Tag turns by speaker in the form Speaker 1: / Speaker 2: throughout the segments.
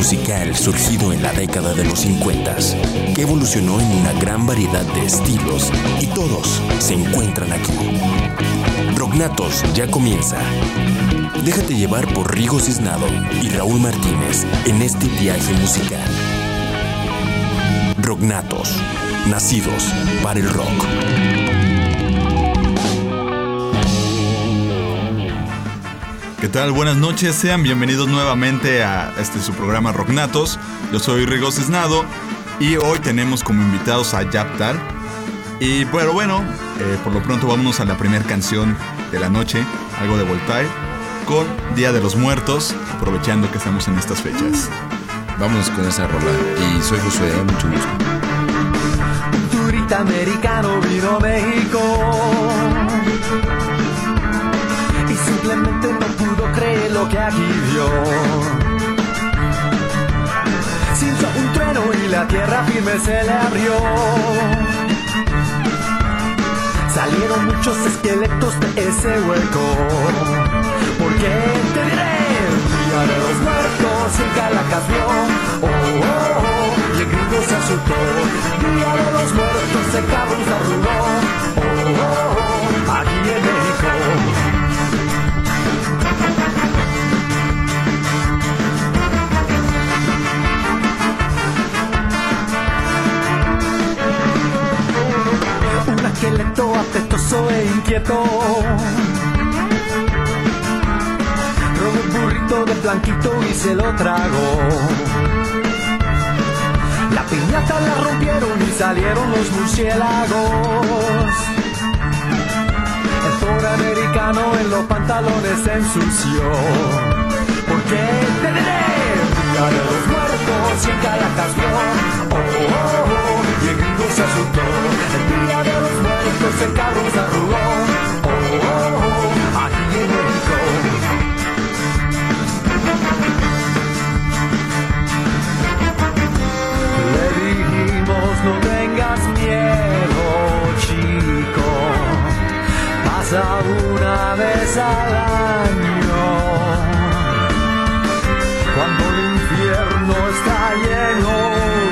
Speaker 1: musical surgido en la década de los 50, que evolucionó en una gran variedad de estilos y todos se encuentran aquí. Rognatos ya comienza. Déjate llevar por Rigo Cisnado y Raúl Martínez en este viaje musical. Rognatos, nacidos para el rock.
Speaker 2: ¿Qué tal? Buenas noches, sean bienvenidos nuevamente a este su programa Rocknatos. Yo soy Rigo Cisnado y hoy tenemos como invitados a Yaptar. Y bueno, bueno, eh, por lo pronto vámonos a la primera canción de la noche, algo de Voltaire, con Día de los Muertos, aprovechando que estamos en estas fechas.
Speaker 3: Vámonos con esa rola. Y soy Josué, mucho gusto.
Speaker 4: turista americano vino a México y simplemente no que aquí vio. Sintió un trueno y la tierra firme se le abrió. Salieron muchos esqueletos de ese hueco. Porque te diré, Día de los muertos y Caracas vio. Oh, oh, oh, y el gringo se asustó. Día de los muertos en Carlos arrugó. Oh, oh, oh, aquí en Apetoso e inquieto. Robó un burrito de blanquito y se lo tragó. La piñata la rompieron y salieron los murciélagos. El pobre americano en los pantalones se ensució. Porque te Día de los muertos y en Caracas vio. Oh, oh, oh, y el gringo se asustó. El día de los muertos en Carlos arrugó. Oh, oh, oh, aquí en México. Le dijimos no tengas miedo, chico. Pasa una vez al año. Cuando el infierno está lleno,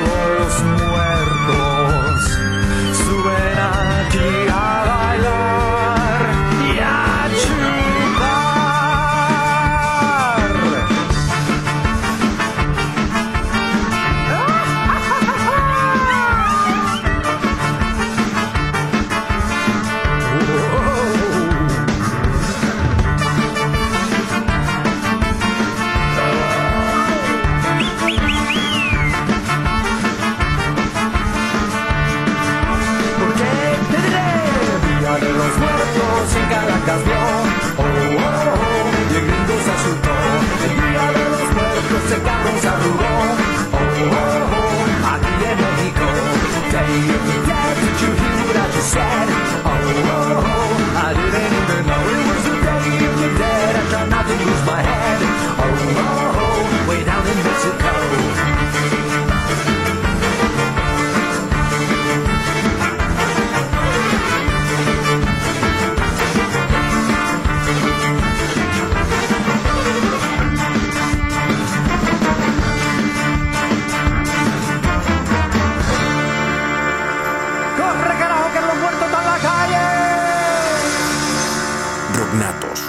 Speaker 1: Rognatos,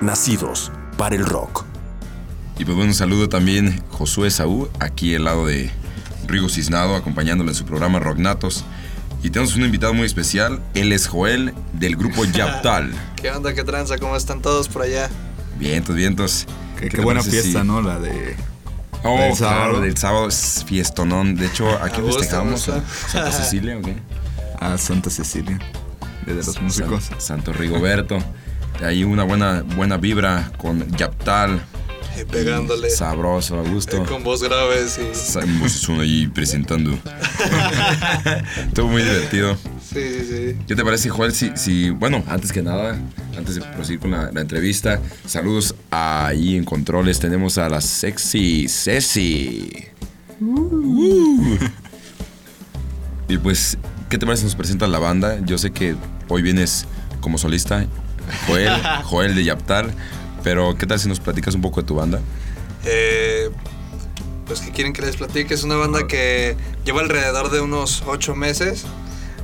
Speaker 1: nacidos para el rock.
Speaker 3: Y pues bueno, un saludo también Josué Saúl, aquí al lado de Rigo Cisnado, acompañándole en su programa Rocknatos. Y tenemos un invitado muy especial, él es Joel, del grupo Yaptal.
Speaker 5: ¿Qué onda? ¿Qué tranza? ¿Cómo están todos por allá?
Speaker 3: Vientos, vientos.
Speaker 2: Qué,
Speaker 3: ¿Qué
Speaker 2: qué buena fiesta,
Speaker 3: si-
Speaker 2: ¿no? La de...
Speaker 3: Oh,
Speaker 2: Del sábado.
Speaker 3: claro, del sábado es fiestonón. De hecho, aquí
Speaker 5: A gusto,
Speaker 3: festejamos
Speaker 5: a gusto.
Speaker 3: Santa Cecilia, ¿o qué?
Speaker 2: A Santa Cecilia, de los músicos.
Speaker 3: San- Santo Rigoberto. De ahí una buena, buena vibra con Yaptal.
Speaker 5: Eh, pegándole.
Speaker 3: Sabroso, a gusto.
Speaker 5: eh, con voz grave, sí.
Speaker 3: Son ahí presentando. Estuvo muy divertido.
Speaker 5: Sí, sí, sí.
Speaker 3: ¿Qué te parece, Joel? Si, si- bueno, antes que nada, antes de proseguir con la, la entrevista, saludos ahí en controles. Tenemos a la sexy Ceci. Uh. Y pues, ¿qué te parece si nos presentas la banda? Yo sé que hoy vienes como solista, Joel, Joel de Yaptar, pero ¿qué tal si nos platicas un poco de tu banda?
Speaker 5: Eh, pues que quieren que les platique. Es una banda que lleva alrededor de unos ocho meses.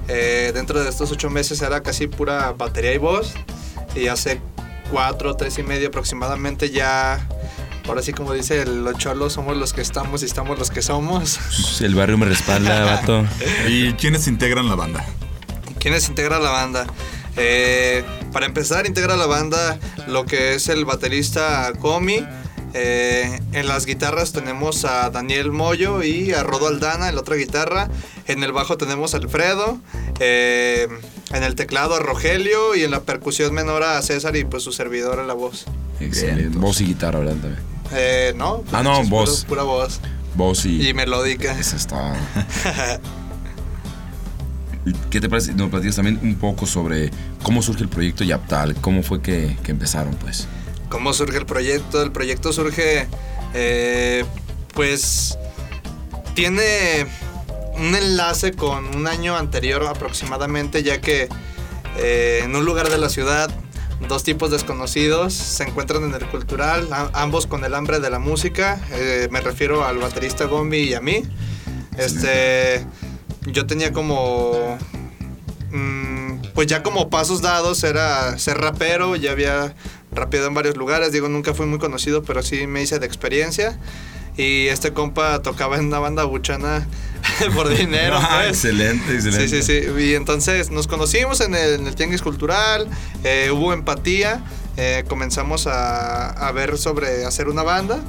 Speaker 5: Eh, dentro de estos ocho meses era casi pura batería y voz. Y hace cuatro, tres y medio aproximadamente ya... Ahora sí, como dice el los cholos, somos los que estamos y estamos los que somos.
Speaker 3: El barrio me respalda, vato.
Speaker 2: ¿Y quiénes integran la banda?
Speaker 5: ¿Quiénes integra la banda? Eh, para empezar, integra la banda lo que es el baterista Comi. Eh, en las guitarras tenemos a Daniel Moyo y a Rodo Aldana en la otra guitarra. En el bajo tenemos a Alfredo. Eh, en el teclado a Rogelio. Y en la percusión menor a César y pues su servidor en la voz.
Speaker 3: Excelente. Voz y guitarra, ¿verdad? También.
Speaker 5: Eh, no,
Speaker 3: Ah, no, voz.
Speaker 5: Pura, pura voz.
Speaker 3: Voz y.
Speaker 5: Y melódica.
Speaker 3: Esa está. ¿Qué te parece? Nos platicas también un poco sobre cómo surge el proyecto Yaptal, cómo fue que, que empezaron, pues.
Speaker 5: ¿Cómo surge el proyecto? El proyecto surge, eh, pues, tiene un enlace con un año anterior aproximadamente, ya que eh, en un lugar de la ciudad, dos tipos desconocidos se encuentran en el cultural, ambos con el hambre de la música. Eh, me refiero al baterista Gombi y a mí. Este, yo tenía como mm, pues ya como pasos dados era ser rapero, ya había rapeado en varios lugares, digo, nunca fui muy conocido, pero sí me hice de experiencia. Y este compa tocaba en una banda buchana por dinero.
Speaker 3: Ah,
Speaker 5: pues.
Speaker 3: excelente, excelente.
Speaker 5: Sí, sí, sí. Y entonces nos conocimos en el, en el Tianguis Cultural, eh, hubo empatía, eh, comenzamos a, a ver sobre hacer una banda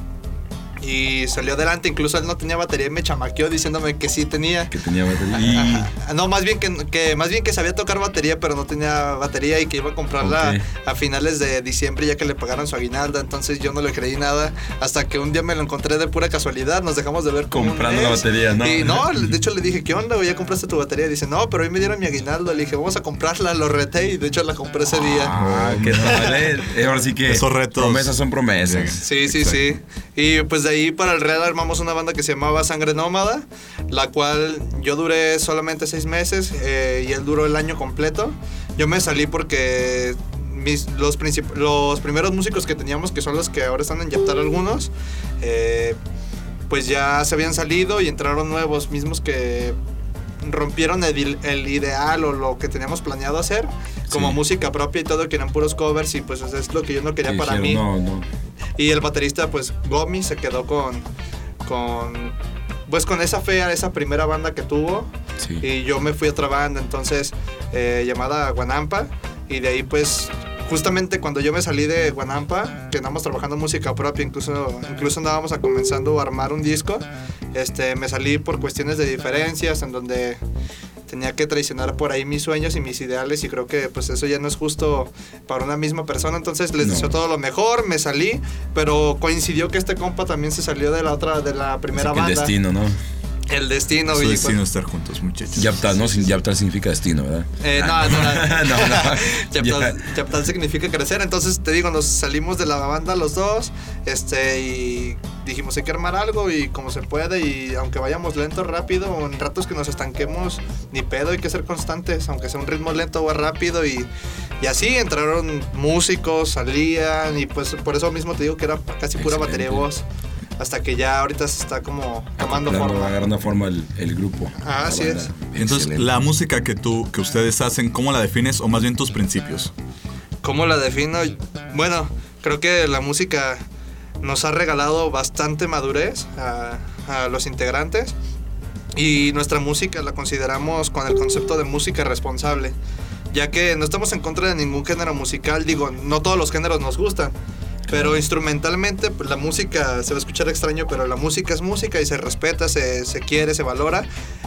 Speaker 5: y salió adelante. Incluso él no tenía batería y me chamaqueó diciéndome que sí tenía.
Speaker 3: Que tenía batería. Y
Speaker 5: Ajá. No, más bien que, que- más bien que sabía tocar batería, pero no tenía batería y que iba a comprarla a finales de diciembre ya que le pagaron su aguinaldo. Entonces yo no le creí nada hasta que un día me lo encontré de pura casualidad. Nos dejamos de ver como un
Speaker 3: Comprando la batería, ¿no?
Speaker 5: Y no, de hecho le dije, ¿qué onda? güey? ¿Ya compraste tu batería? Dice, no, pero hoy me dieron mi aguinaldo. Le dije, vamos a comprarla. Lo reté y de hecho la compré ese día.
Speaker 3: Ah, qué tal, Ahora sí que.
Speaker 2: Esos retos.
Speaker 3: Promesas son promesas.
Speaker 5: Sí, sí, sí. Y pues de ahí para el Real armamos una banda que se llamaba Sangre Nómada, la cual yo duré solamente seis meses eh, y él duró el año completo. Yo me salí porque mis, los, los primeros músicos que teníamos, que son los que ahora están en Yaptar algunos, eh, pues ya se habían salido y entraron nuevos mismos que rompieron el, el ideal o lo que teníamos planeado hacer como
Speaker 3: Sí.
Speaker 5: música propia y todo que eran puros covers y pues eso es lo que yo no quería
Speaker 3: Que
Speaker 5: para mí
Speaker 3: No, no.
Speaker 5: Y el baterista, pues, Gomi se quedó con. con. Pues con esa fe a esa primera banda que tuvo.
Speaker 3: Sí.
Speaker 5: Y yo me fui a otra banda, entonces, eh, llamada Guanampa. Y de ahí, pues, justamente cuando yo me salí de Guanampa, que andamos trabajando música propia, incluso, incluso andábamos a comenzando a armar un disco, este, me salí por cuestiones de diferencias, en donde tenía que traicionar por ahí mis sueños y mis ideales y creo que pues eso ya no es justo para una misma persona entonces les
Speaker 3: No.
Speaker 5: deseo todo lo mejor me salí pero coincidió que este compa también se salió de la otra de la primera
Speaker 3: Así que el
Speaker 5: banda
Speaker 3: destino, ¿no?
Speaker 5: El destino
Speaker 2: Su
Speaker 5: y
Speaker 2: destino es estar juntos, muchachos.
Speaker 3: Yaptal, ¿no? Yaptal significa destino, ¿verdad?
Speaker 5: Eh, no, no, no.
Speaker 3: no, no.
Speaker 5: Yaptal,
Speaker 3: Ya.
Speaker 5: Yaptal significa crecer. Entonces te digo, nos salimos de la banda los dos. Este, y dijimos hay que armar algo y como se puede. Y aunque vayamos lento, rápido, en ratos que nos estanquemos, ni pedo, hay que ser constantes, aunque sea un ritmo lento o rápido. Y, y así entraron músicos, salían. Y pues por eso mismo te digo que era casi pura
Speaker 3: Excelente.
Speaker 5: batería y voz. Hasta que ya ahorita se está como tomando
Speaker 3: Acoplando,
Speaker 5: forma.
Speaker 3: agarrando forma el, el grupo.
Speaker 5: Ah, así
Speaker 3: banda.
Speaker 5: es.
Speaker 2: Entonces,
Speaker 3: Excelente.
Speaker 2: la música que tú, que ustedes hacen, ¿cómo la defines? O más bien tus principios.
Speaker 5: ¿Cómo la defino? Bueno, creo que la música nos ha regalado bastante madurez a, a los integrantes y nuestra música la consideramos con el concepto de música responsable, ya que no estamos en contra de ningún género musical, digo, no todos los géneros nos gustan. Pero instrumentalmente, pues, la música se va a escuchar extraño, pero la música es música y se respeta, se, se quiere, se valora.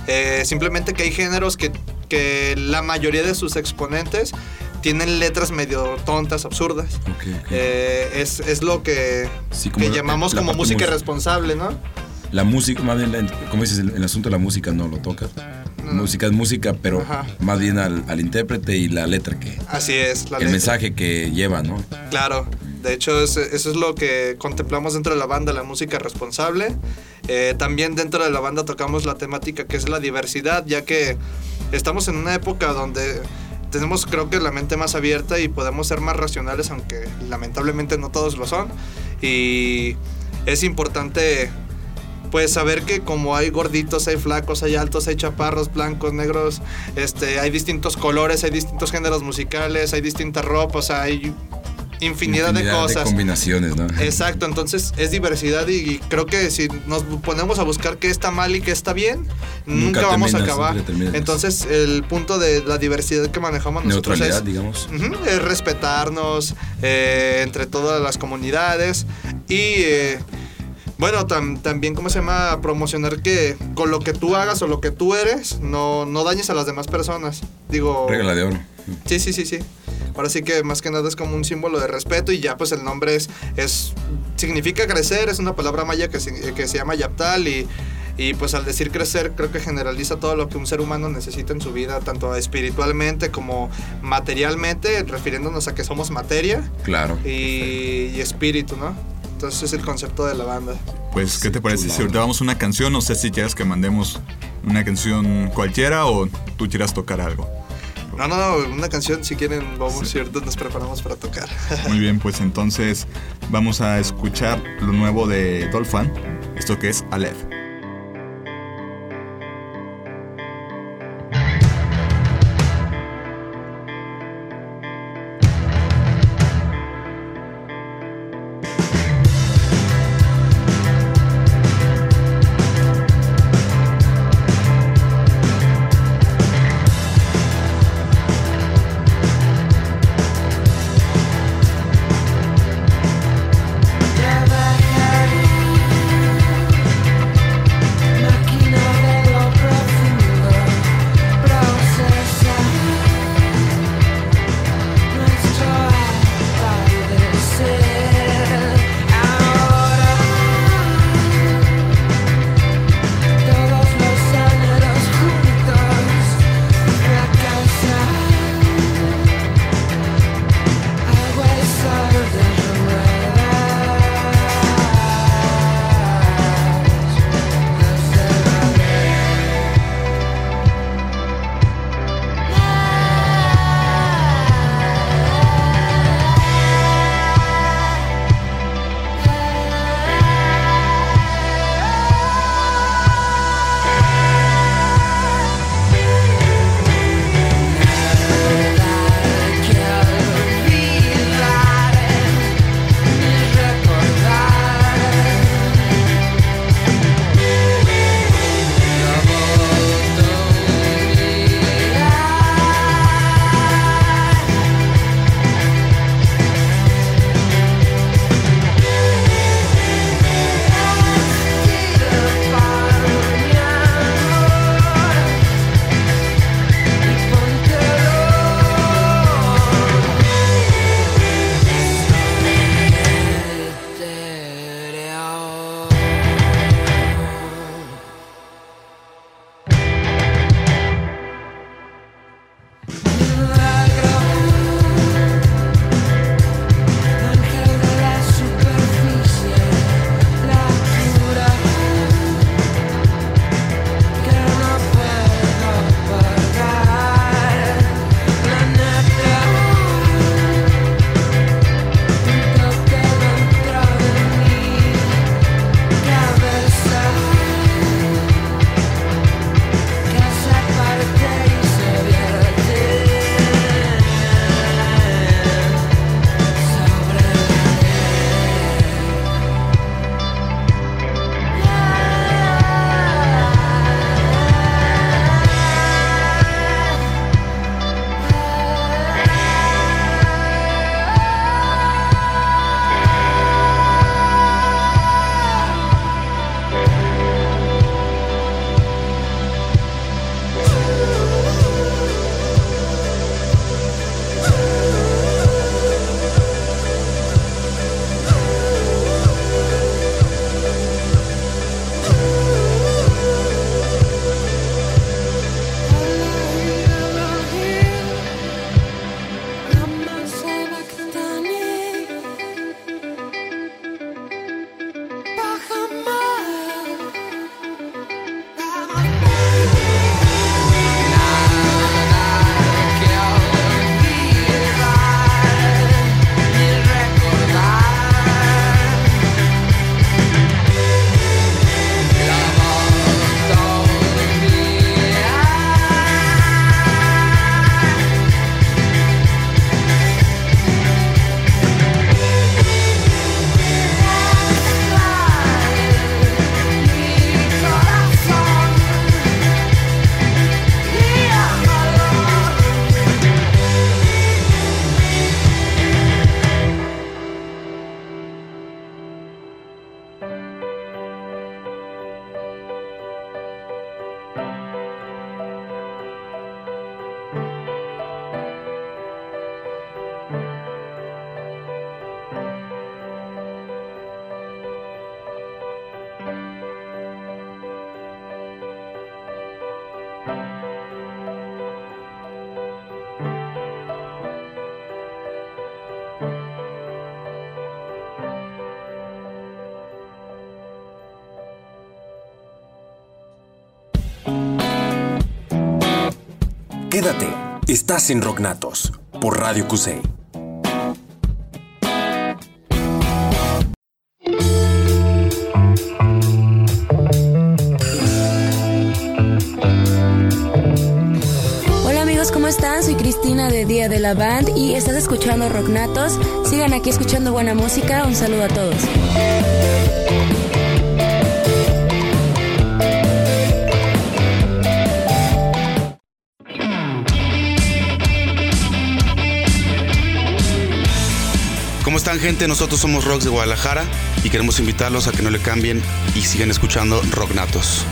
Speaker 5: Eh, simplemente que hay géneros que, que la mayoría de sus exponentes tienen letras medio tontas, absurdas.
Speaker 3: Ok, ok.
Speaker 5: Eh, es, es lo que,
Speaker 3: Sí, como
Speaker 5: que
Speaker 3: la-
Speaker 5: llamamos
Speaker 3: la
Speaker 5: como
Speaker 3: parte
Speaker 5: música
Speaker 3: mus-
Speaker 5: responsable, ¿no?
Speaker 3: La música, más bien, la- como dices, el, el asunto de la música no lo tocas. Música es música, pero
Speaker 5: Ajá.
Speaker 3: más bien al, al intérprete y la letra que.
Speaker 5: Así es, la
Speaker 3: el
Speaker 5: letra.
Speaker 3: mensaje que lleva, ¿no?
Speaker 5: Claro, de hecho es- eso es lo que contemplamos dentro de la banda, la música responsable. Eh, también dentro de la banda tocamos la temática que es la diversidad, ya que estamos en una época donde tenemos creo que la mente más abierta y podemos ser más racionales, aunque lamentablemente no todos lo son. Y es importante pues saber que como hay gorditos, hay flacos, hay altos, hay chaparros, blancos, negros, este, hay distintos colores, hay distintos géneros musicales, hay distintas ropas, hay infinidad, de cosas.
Speaker 3: combinaciones, ¿no?
Speaker 5: Exacto, entonces es diversidad y, y creo que si nos ponemos a buscar qué está mal y qué está bien, nunca,
Speaker 3: Nunca
Speaker 5: vamos a acabar. Entonces el punto de la diversidad que manejamos nosotros
Speaker 3: Neutralidad,
Speaker 5: es,
Speaker 3: digamos.
Speaker 5: Es respetarnos eh, entre todas las comunidades y eh, bueno, tam- también, ¿cómo se llama? Promocionar que con lo que tú hagas o lo que tú eres, no, no dañes a las demás personas. Digo...
Speaker 3: Regla de oro.
Speaker 5: Sí, sí, sí, sí. Ahora sí que más que nada es como un símbolo de respeto y ya pues el nombre es, es significa crecer, es una palabra maya que se, que se llama Yaptal y, y pues al decir crecer creo que generaliza todo lo que un ser humano necesita en su vida, tanto espiritualmente como materialmente, refiriéndonos a que somos materia
Speaker 3: Claro.
Speaker 5: y, y espíritu, ¿no? Entonces es el concepto de la banda.
Speaker 2: Pues, ¿qué te parece si ahorita vamos a una canción? No sé si quieres que mandemos una canción cualquiera o tú quieras tocar algo.
Speaker 5: No, no, no, una canción si quieren vamos, ¿cierto? Nos preparamos para tocar.
Speaker 2: Muy bien, pues entonces vamos a escuchar lo nuevo de Dolphin, esto que es Aleph.
Speaker 1: Quédate, estás en Rocknatos por Radio QC.
Speaker 6: Hola amigos, ¿cómo están? Soy Cristina de Día de la Band y estás escuchando Rocknatos. Sigan aquí escuchando buena música. Un saludo a todos.
Speaker 7: Gente? Nosotros somos Rocks de Guadalajara y queremos invitarlos a que no le cambien y sigan escuchando Rocknatos.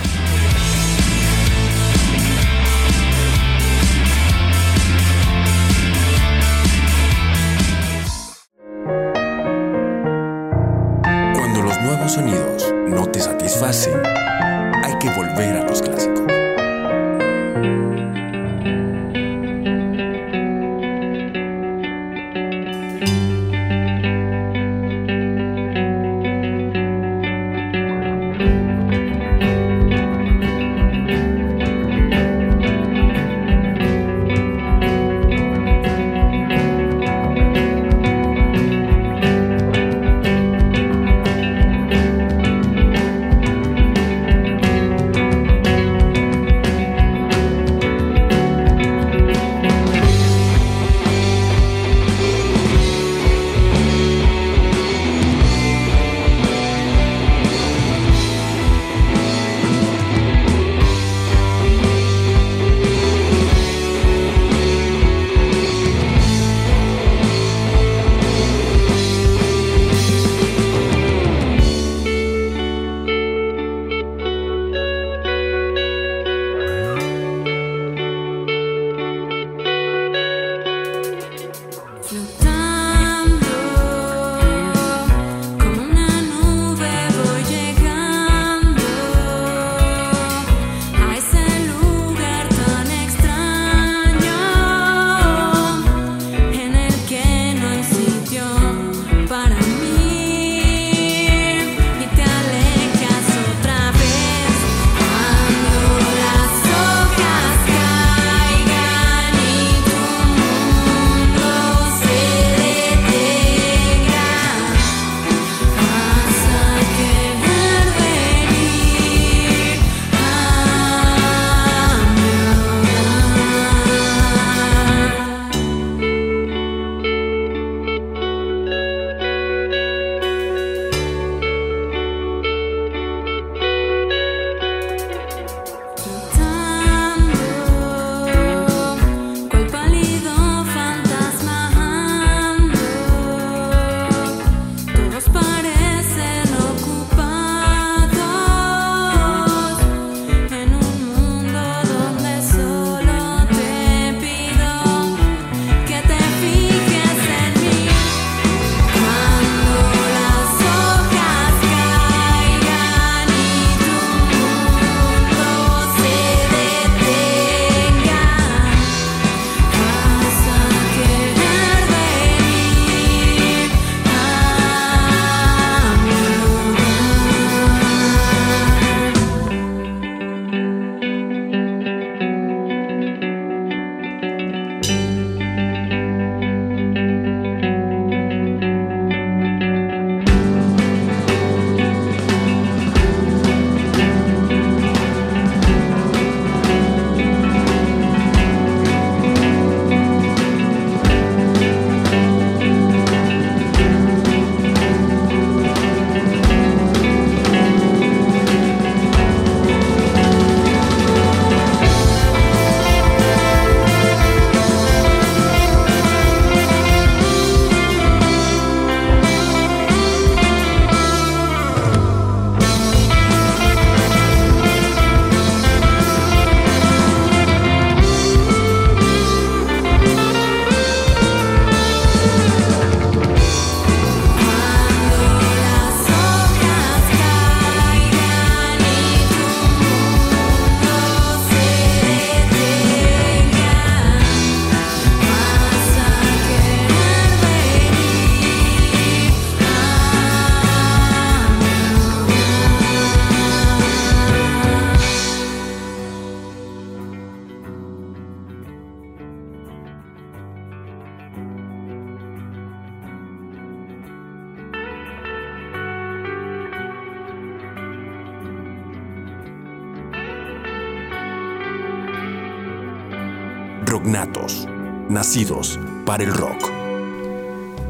Speaker 1: Nacidos para el rock.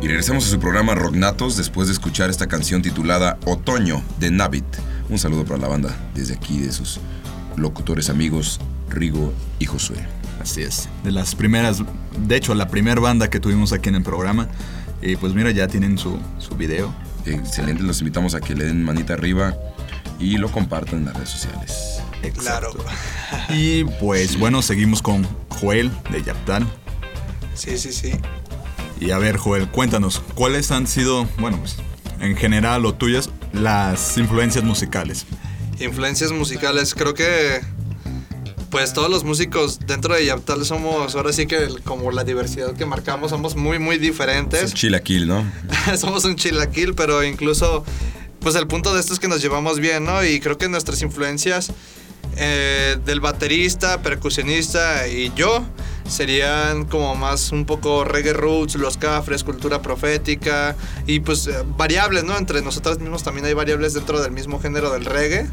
Speaker 3: Y regresamos a su programa Rocknatos después de escuchar esta canción titulada Otoño de Navit. Un saludo para la banda desde aquí de sus locutores amigos Rigo y Josué.
Speaker 2: Así es. De las primeras, de hecho, la primera banda que tuvimos aquí en el programa. Y pues mira, ya tienen su, su video.
Speaker 3: Excelente, los invitamos a que le den manita arriba y lo compartan en las redes sociales.
Speaker 5: Claro.
Speaker 2: Y pues bueno, seguimos con Joel de Yaptal.
Speaker 5: Sí, sí, sí.
Speaker 2: Y a ver, Joel, cuéntanos, ¿cuáles han sido, bueno, pues, en general o tuyas, las influencias musicales?
Speaker 5: Influencias musicales, creo que pues todos los músicos dentro de Yaptal somos, ahora sí que el- como la diversidad que marcamos, somos muy, muy diferentes.
Speaker 3: Chilaquil, ¿no?
Speaker 5: somos un chilaquil, pero incluso, pues el punto de esto es que nos llevamos bien, ¿no? Y creo que nuestras influencias eh, del baterista, percusionista y yo serían como más un poco reggae roots, los cafres, cultura profética y pues eh, variables, ¿no? Entre nosotros mismos también hay variables dentro del mismo género del reggae.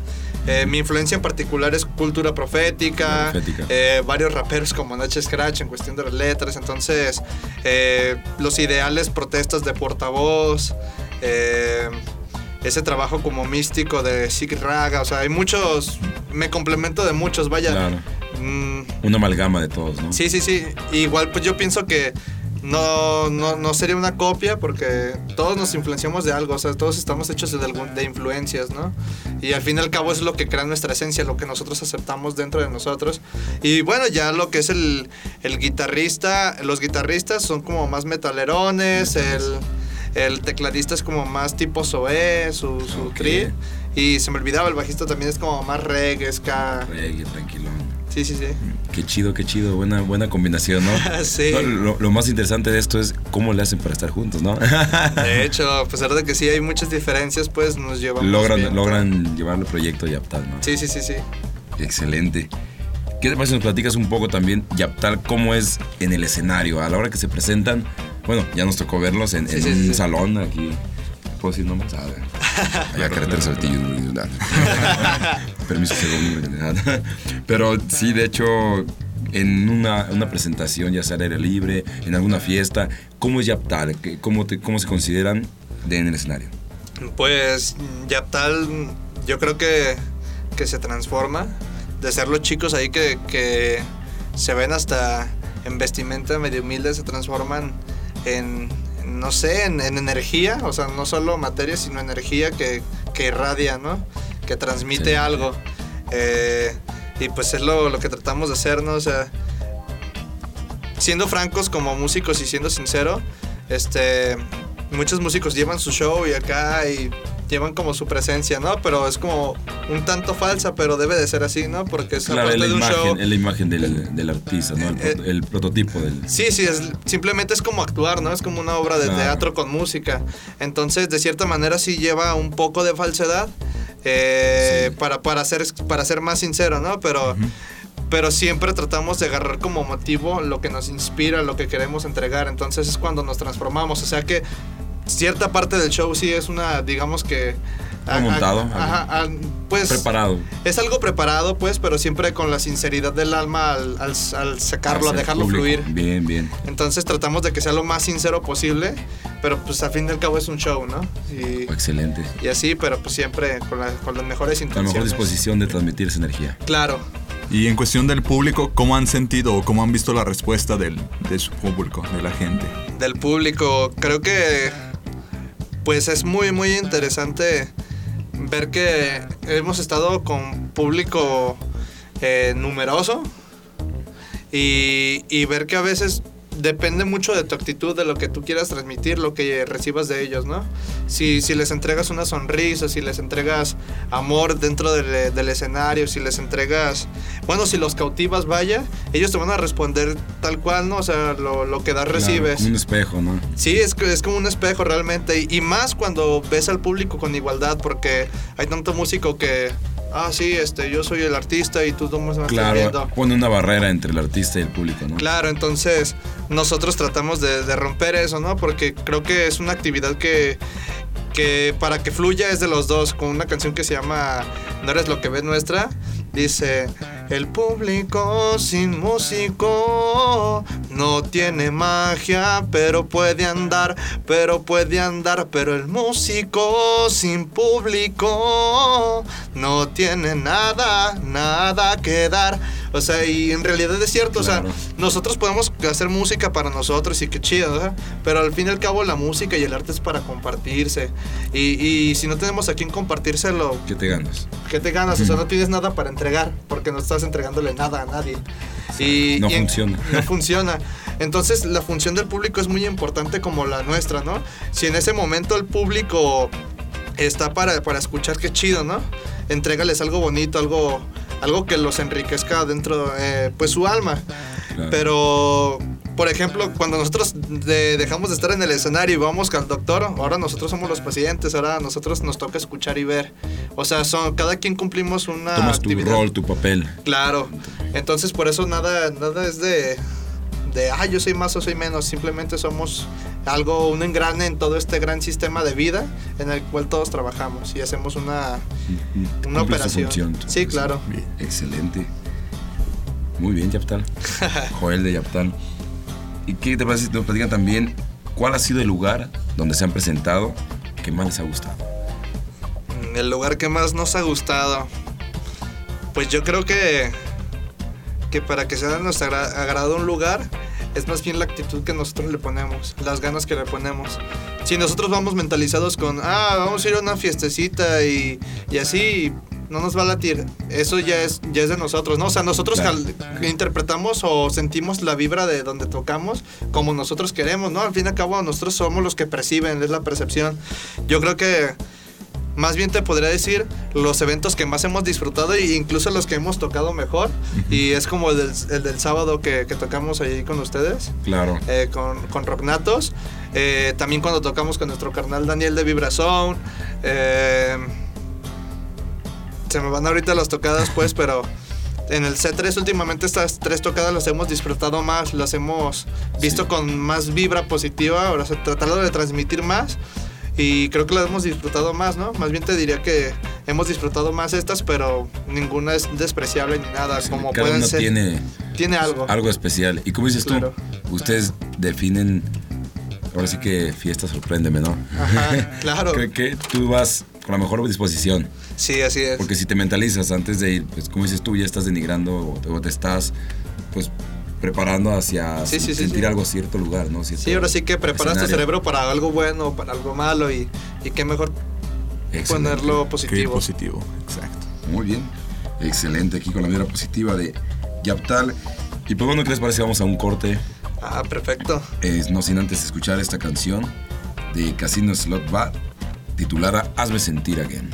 Speaker 5: Eh, mi influencia en particular es cultura profética,
Speaker 3: Profética.
Speaker 5: eh, varios raperos como Nacho Scratch en cuestión de las letras, entonces eh, los ideales, protestas de portavoz, ese trabajo como místico de Sig Raga, o sea, hay muchos, me complemento de muchos, vaya.
Speaker 3: Claro.
Speaker 5: Mm,
Speaker 3: Una amalgama de todos, ¿no?
Speaker 5: Sí, sí, sí. Igual pues yo pienso que no, no, no sería una copia porque todos nos influenciamos de algo, o sea, todos estamos hechos de, algún- de influencias, ¿no? Y al fin y al cabo es lo que crea nuestra esencia, lo que nosotros aceptamos dentro de nosotros. Y bueno, ya lo que es el, el guitarrista, los guitarristas son como más metalerones, el, el tecladista es como más tipo Zoé, su, su
Speaker 3: Ok.
Speaker 5: tri. Y se me olvidaba, el bajista también es como más reggae, ska.
Speaker 3: Reggae, tranquilón.
Speaker 5: Sí, sí, sí.
Speaker 3: Qué chido, qué chido. Buena, buena combinación, ¿no?
Speaker 5: Sí.
Speaker 3: No, lo, lo más interesante de esto es cómo le hacen para estar juntos, ¿no?
Speaker 5: De hecho, a pesar de que sí hay muchas diferencias, pues nos llevamos
Speaker 3: logran,
Speaker 5: bien.
Speaker 3: logran llevar el proyecto Yaptal, ¿no?
Speaker 5: Sí, sí, sí, sí.
Speaker 3: Excelente. ¿Qué te parece si nos platicas un poco también, Yaptal, cómo es en el escenario? A la hora que se presentan, bueno, ya nos tocó verlos en,
Speaker 5: Sí,
Speaker 3: en
Speaker 5: sí,
Speaker 3: un
Speaker 5: sí.
Speaker 3: salón aquí. ¿Puedo decir nombres? Ah, allá carretera Saltillo. Permiso, segundo. Pero sí, de hecho, en una, una presentación, ya sea al aire libre, en alguna fiesta, ¿cómo es Yaptal? ¿Qué- ¿Cómo, te- cómo se consideran de- en el escenario?
Speaker 5: Pues Yaptal, yo creo que, que se transforma de ser los chicos ahí que, que se ven hasta en vestimenta medio humilde, se transforman en, no sé, en, en energía, o sea, no solo materia, sino energía que, que irradia, ¿no? Que transmite
Speaker 3: Sí.
Speaker 5: algo. Eh, y pues es lo, lo que tratamos de hacer, ¿no? O sea, siendo francos como músicos y siendo sincero, este, muchos músicos llevan su show y acá y llevan como su presencia, ¿no? Pero es como un tanto falsa, pero debe de ser así, ¿no? Porque es
Speaker 3: Claro, la
Speaker 5: de un show.
Speaker 3: imagen, es la imagen del, del artista, ¿no? El,
Speaker 5: Eh,
Speaker 3: pro- el prototipo del...
Speaker 5: Sí, sí, es, simplemente es como actuar, ¿no? Es como una obra de
Speaker 3: Claro.
Speaker 5: teatro con música. Entonces, de cierta manera sí lleva un poco de falsedad eh,
Speaker 3: Sí.
Speaker 5: para, para, ser, para ser más sincero, ¿no? Pero, pero siempre tratamos de agarrar como motivo lo que nos inspira, lo que queremos entregar. Entonces es cuando nos transformamos. O sea que cierta parte del show sí es una, digamos que...
Speaker 3: Montado,
Speaker 5: pues...
Speaker 3: Preparado.
Speaker 5: Es algo preparado, pues, pero siempre con la sinceridad del alma al, al- al sacarlo, a
Speaker 3: el
Speaker 5: dejarlo
Speaker 3: público.
Speaker 5: fluir.
Speaker 3: Bien, bien.
Speaker 5: Entonces tratamos de que sea lo más sincero posible, pero pues al fin y al cabo es un show, ¿no? Y,
Speaker 3: Excelente.
Speaker 5: y así, pero pues siempre con, la- con las mejores
Speaker 3: Con la
Speaker 5: intenciones.
Speaker 3: mejor disposición de transmitir esa energía.
Speaker 5: Claro.
Speaker 2: Y en cuestión del público, ¿cómo han sentido o cómo han visto la respuesta del, de su público, de la gente?
Speaker 5: Del público, creo que pues es muy, muy interesante ver que hemos estado con público eh, numeroso y, y ver que a veces depende mucho de tu actitud, de lo que tú quieras transmitir, lo que recibas de ellos, ¿no? Si, si les entregas una sonrisa, si les entregas amor dentro del, del escenario, si les entregas, bueno, si los cautivas, vaya, ellos te van a responder tal cual, ¿no? O sea, lo, lo que das
Speaker 3: Claro,
Speaker 5: recibes.
Speaker 3: como un espejo, ¿no?
Speaker 5: Sí, es, es como un espejo realmente. Y, y más cuando ves al público con igualdad, porque hay tanto músico que, ah, sí, este, yo soy el artista y tú no me estás
Speaker 3: Claro,
Speaker 5: viendo.
Speaker 3: pone una barrera entre el artista y el público, ¿no?
Speaker 5: Claro, entonces nosotros tratamos de, de romper eso, ¿no? Porque creo que es una actividad que, que para que fluya es de los dos, con una canción que se llama No eres lo que ves nuestra, dice, El público sin músico no tiene magia, pero puede andar, pero puede andar, pero el músico sin público no tiene nada, nada que dar. O sea, y en realidad es cierto, o sea, nosotros podemos hacer música para nosotros y qué chido, ¿verdad? Pero al fin y al cabo la música y el arte es para compartirse. Y, y si no tenemos a quien compartírselo,
Speaker 3: ¿Qué te ganas?
Speaker 5: ¿qué te ganas? O sea, no tienes nada para entregar porque no estás entregándole nada a nadie. Y,
Speaker 3: No
Speaker 5: y en-
Speaker 3: funciona.
Speaker 5: no funciona. Entonces la función del público es muy importante como la nuestra, ¿no? Si en ese momento el público está para, para escuchar, qué chido, ¿no? Entrégales algo bonito, algo, algo que los enriquezca dentro, eh, pues su alma.
Speaker 3: Claro.
Speaker 5: Pero, por ejemplo, cuando nosotros de- dejamos de estar en el escenario y vamos al doctor, ahora nosotros somos los pacientes, ahora a nosotros nos toca escuchar y ver. O sea, son, cada quien cumplimos una
Speaker 3: Tomas tu
Speaker 5: actividad.
Speaker 3: rol, tu papel.
Speaker 5: Claro. Entonces, por eso nada, nada es de, de, ah, yo soy más o soy menos. Simplemente somos algo, un engrane en todo este gran sistema de vida en el cual todos trabajamos y hacemos una, una operación.
Speaker 3: función,
Speaker 5: sí, claro.
Speaker 3: Bien, Excelente. Muy bien, Yaptal. Joel de Yaptal. ¿Y qué te parece si nos platican también cuál ha sido el lugar donde se han presentado que más les ha gustado?
Speaker 5: Mm, El lugar que más nos ha gustado. Pues yo creo que. Que para que sea de nuestro un lugar, es más bien la actitud que nosotros le ponemos, las ganas que le ponemos. Si nosotros vamos mentalizados con, ah, vamos a ir a una fiestecita y, y así, no nos va a latir. Eso ya es, ya es de nosotros, ¿no? O sea, nosotros
Speaker 3: Claro.
Speaker 5: interpretamos o sentimos la vibra de donde tocamos como nosotros queremos, ¿no? Al fin y al cabo, nosotros somos los que perciben, es la percepción. Yo creo que más bien te podría decir los eventos que más hemos disfrutado e incluso los que hemos tocado mejor. Y es como el del, el del sábado que, que tocamos ahí con ustedes,
Speaker 3: Claro.
Speaker 5: eh, con, con Rocknatos. Eh, también cuando tocamos con nuestro carnal Daniel de Vibrazone. Eh, se me van ahorita las tocadas, pues, pero en el C3 últimamente estas tres tocadas las hemos disfrutado más, las hemos visto
Speaker 3: Sí.
Speaker 5: con más vibra positiva, ahora se tratando de transmitir más. Y creo que las hemos disfrutado más, ¿no? Más bien te diría que hemos disfrutado más estas, pero ninguna es despreciable ni nada.
Speaker 3: Sí,
Speaker 5: como
Speaker 3: cada
Speaker 5: pueden
Speaker 3: uno
Speaker 5: ser.
Speaker 3: tiene
Speaker 5: tiene algo.
Speaker 3: algo especial. Y como dices
Speaker 5: Claro.
Speaker 3: tú, ustedes definen, ahora sí que fiesta sorpréndeme, ¿no?
Speaker 5: Ajá, claro.
Speaker 3: Creo que tú vas con la mejor disposición.
Speaker 5: Sí, así es.
Speaker 3: Porque si te mentalizas antes de ir, pues como dices tú, ya estás denigrando o te, o te estás, pues, preparando hacia
Speaker 5: Sí,
Speaker 3: sentir
Speaker 5: sí.
Speaker 3: algo a cierto lugar, ¿no? Cierto
Speaker 5: Sí, ahora sí que preparas tu cerebro para algo bueno o para algo malo y, y qué mejor
Speaker 3: Excelente.
Speaker 5: ponerlo positivo.
Speaker 2: positivo, exacto.
Speaker 3: Muy bien. Excelente, aquí con la vibra positiva de Yaptal. Y pues bueno, ¿qué les parece? Vamos a un corte,
Speaker 5: Ah, perfecto.
Speaker 3: eh, no sin antes escuchar esta canción de Casino Slot Bar, titulada Hazme Sentir Again.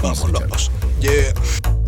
Speaker 3: Vamos escucharla.
Speaker 4: Yeah.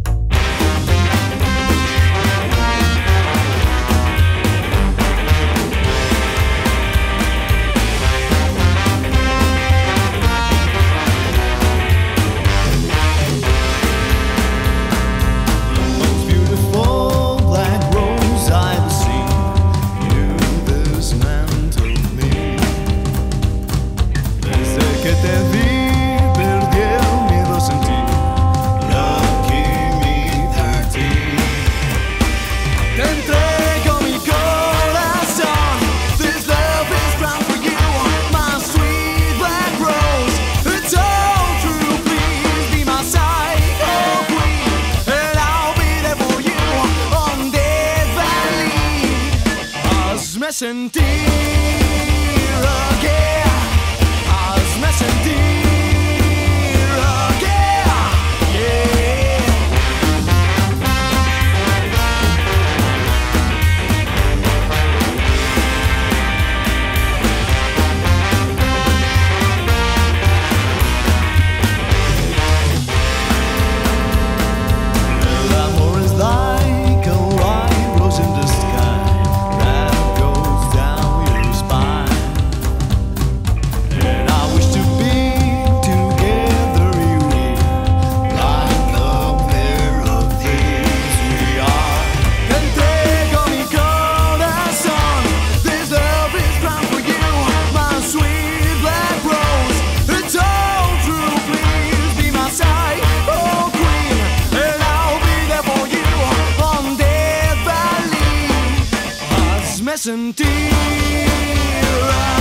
Speaker 4: Sentir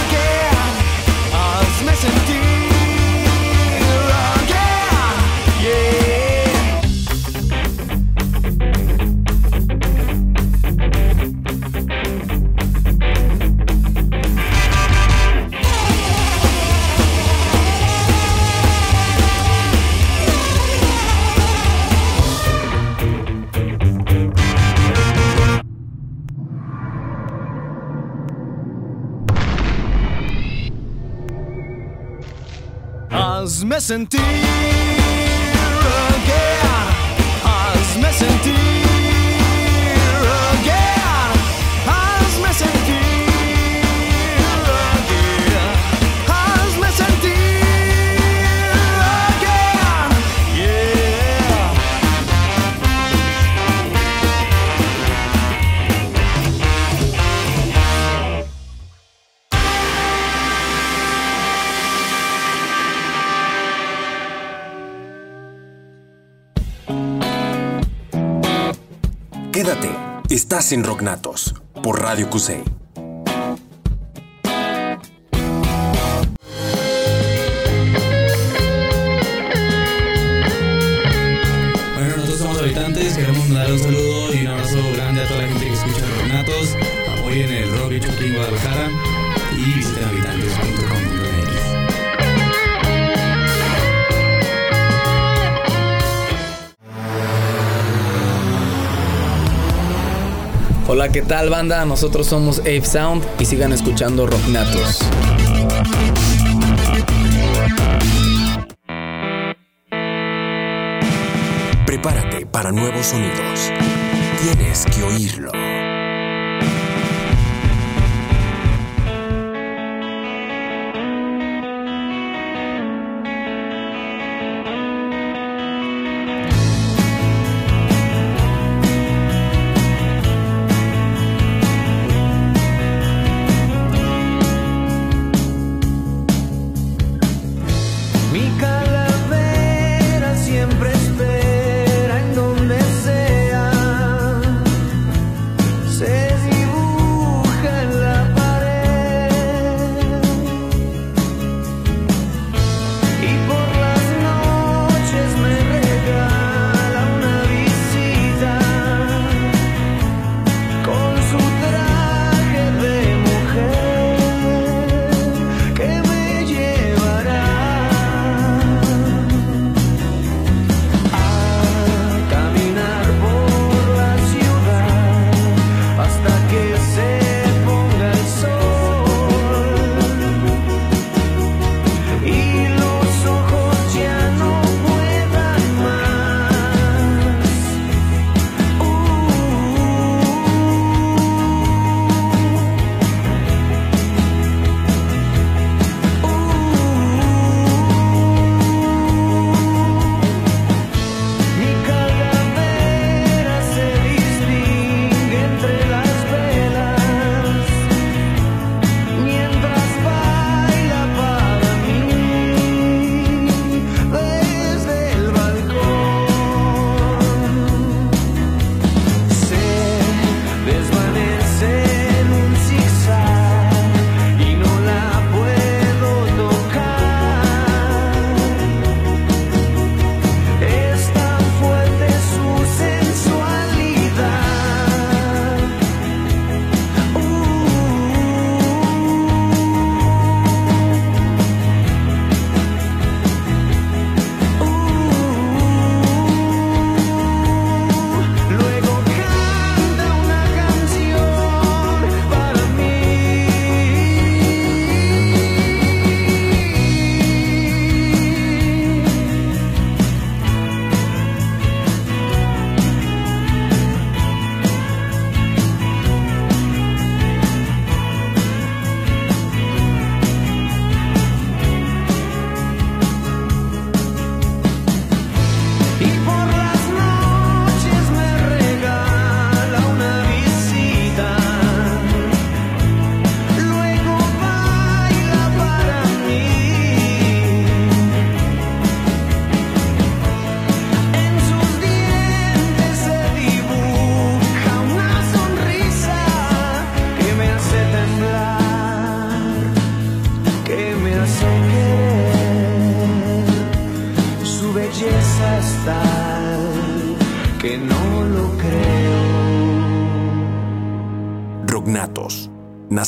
Speaker 4: again. Hazme sentir Hazme sentir
Speaker 1: estás en Rocknatos por Radio Cusey.
Speaker 8: ¿Qué tal banda? Nosotros somos Ape Sound y sigan escuchando Rocknatos.
Speaker 1: Prepárate para nuevos sonidos. Tienes que oírlo.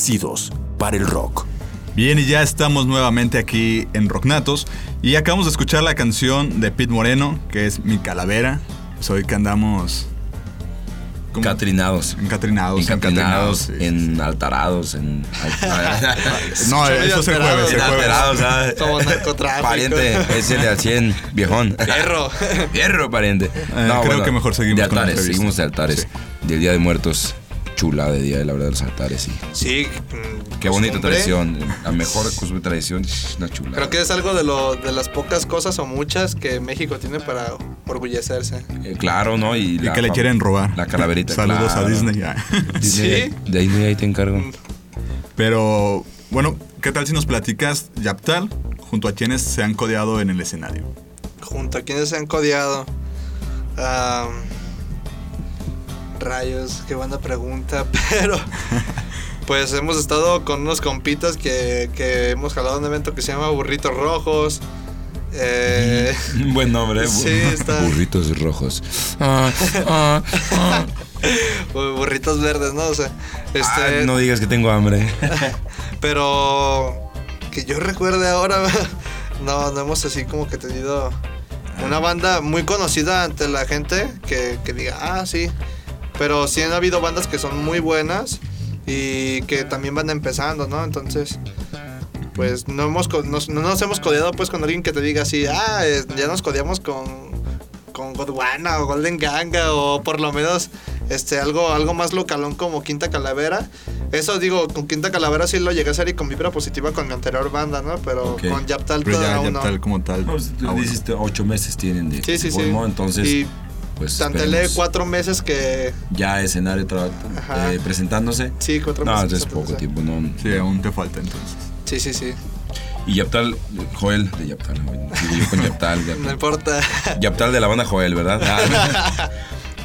Speaker 1: Nacidos para el rock.
Speaker 2: Bien, y ya estamos nuevamente aquí en Rocknatos y acabamos de escuchar la canción de Pete Moreno, que es Mi Calavera. Pues hoy que andamos... ¿cómo?
Speaker 3: Catrinados.
Speaker 2: Encatrinados.
Speaker 3: Encatrinados,
Speaker 2: sí.
Speaker 3: en altarados, en...
Speaker 2: No, eso es el jueves, el
Speaker 3: en
Speaker 2: jueves.
Speaker 3: alterados, ¿sabes?
Speaker 5: Como narcotráfico.
Speaker 3: Pariente, ese de al 100, viejón.
Speaker 5: Fierro.
Speaker 3: Fierro, pariente.
Speaker 2: creo que mejor seguimos
Speaker 3: De
Speaker 2: con
Speaker 3: altares,
Speaker 2: entrevista.
Speaker 3: seguimos de altares. Del Día de Muertos, chula de Día de la Verdad de los Altares, sí.
Speaker 5: Sí.
Speaker 3: Qué bonita
Speaker 5: costumbre.
Speaker 3: tradición. La mejor costumbre tradición, una chula.
Speaker 5: Creo que es algo de, lo, de las pocas cosas o muchas que México tiene para orgullecerse.
Speaker 3: Eh, claro, ¿no? Y,
Speaker 2: Y
Speaker 3: la
Speaker 2: que le quieren robar.
Speaker 3: La calaverita.
Speaker 2: Saludos
Speaker 3: claro.
Speaker 2: a Disney. ya.
Speaker 3: Disney,
Speaker 5: ¿Sí?
Speaker 3: Disney, ahí te encargo.
Speaker 2: Pero, bueno, ¿qué tal si nos platicas, Yaptal, junto a quienes se han codeado en el escenario?
Speaker 5: Junto a quienes se han codeado. Am, rayos, qué buena pregunta. Pero, pues hemos estado con unos compitas que, que hemos jalado un evento que se llama Burritos Rojos. Eh,
Speaker 3: Buen nombre.
Speaker 5: Sí,
Speaker 3: bu-
Speaker 5: está.
Speaker 3: Burritos rojos. Ah, ah, ah.
Speaker 5: burritos verdes, ¿no? O sea, este.
Speaker 3: No digas que tengo hambre.
Speaker 5: Pero que yo recuerde ahora, no, no hemos así como que tenido una banda muy conocida ante la gente que, que diga, ah, sí. Pero sí han habido bandas que son muy buenas y que también van empezando, ¿no? Entonces, pues no, hemos, nos, no nos hemos codeado pues con alguien que te diga así, ah, es- ya nos codeamos con, con Godwana o Golden Ganga o por lo menos este, algo, algo más localón como Quinta Calavera. Eso digo, con Quinta Calavera sí lo llegué a hacer y con vibra positiva con mi anterior banda, ¿no? Pero
Speaker 3: Ok.
Speaker 5: con Yaptal aún no.
Speaker 2: Yaptal como tal.
Speaker 3: Pues, tú
Speaker 2: aún no.
Speaker 3: dices que ocho meses tienen de
Speaker 5: Sí, sí, sí.
Speaker 3: formó, entonces
Speaker 5: y
Speaker 3: pues
Speaker 5: Tantelé cuatro meses que...
Speaker 3: ya escenario eh, presentándose.
Speaker 5: Sí, cuatro
Speaker 3: No,
Speaker 5: meses.
Speaker 3: es poco tiempo, no.
Speaker 2: Sí, aún te falta entonces.
Speaker 5: Sí, sí, sí.
Speaker 3: Y Yaptal, Joel de Yaptal, ¿no? Yo con Yaptal,
Speaker 5: No
Speaker 3: Yaptal.
Speaker 5: importa.
Speaker 3: Yaptal de la banda Joel, ¿verdad? Ah,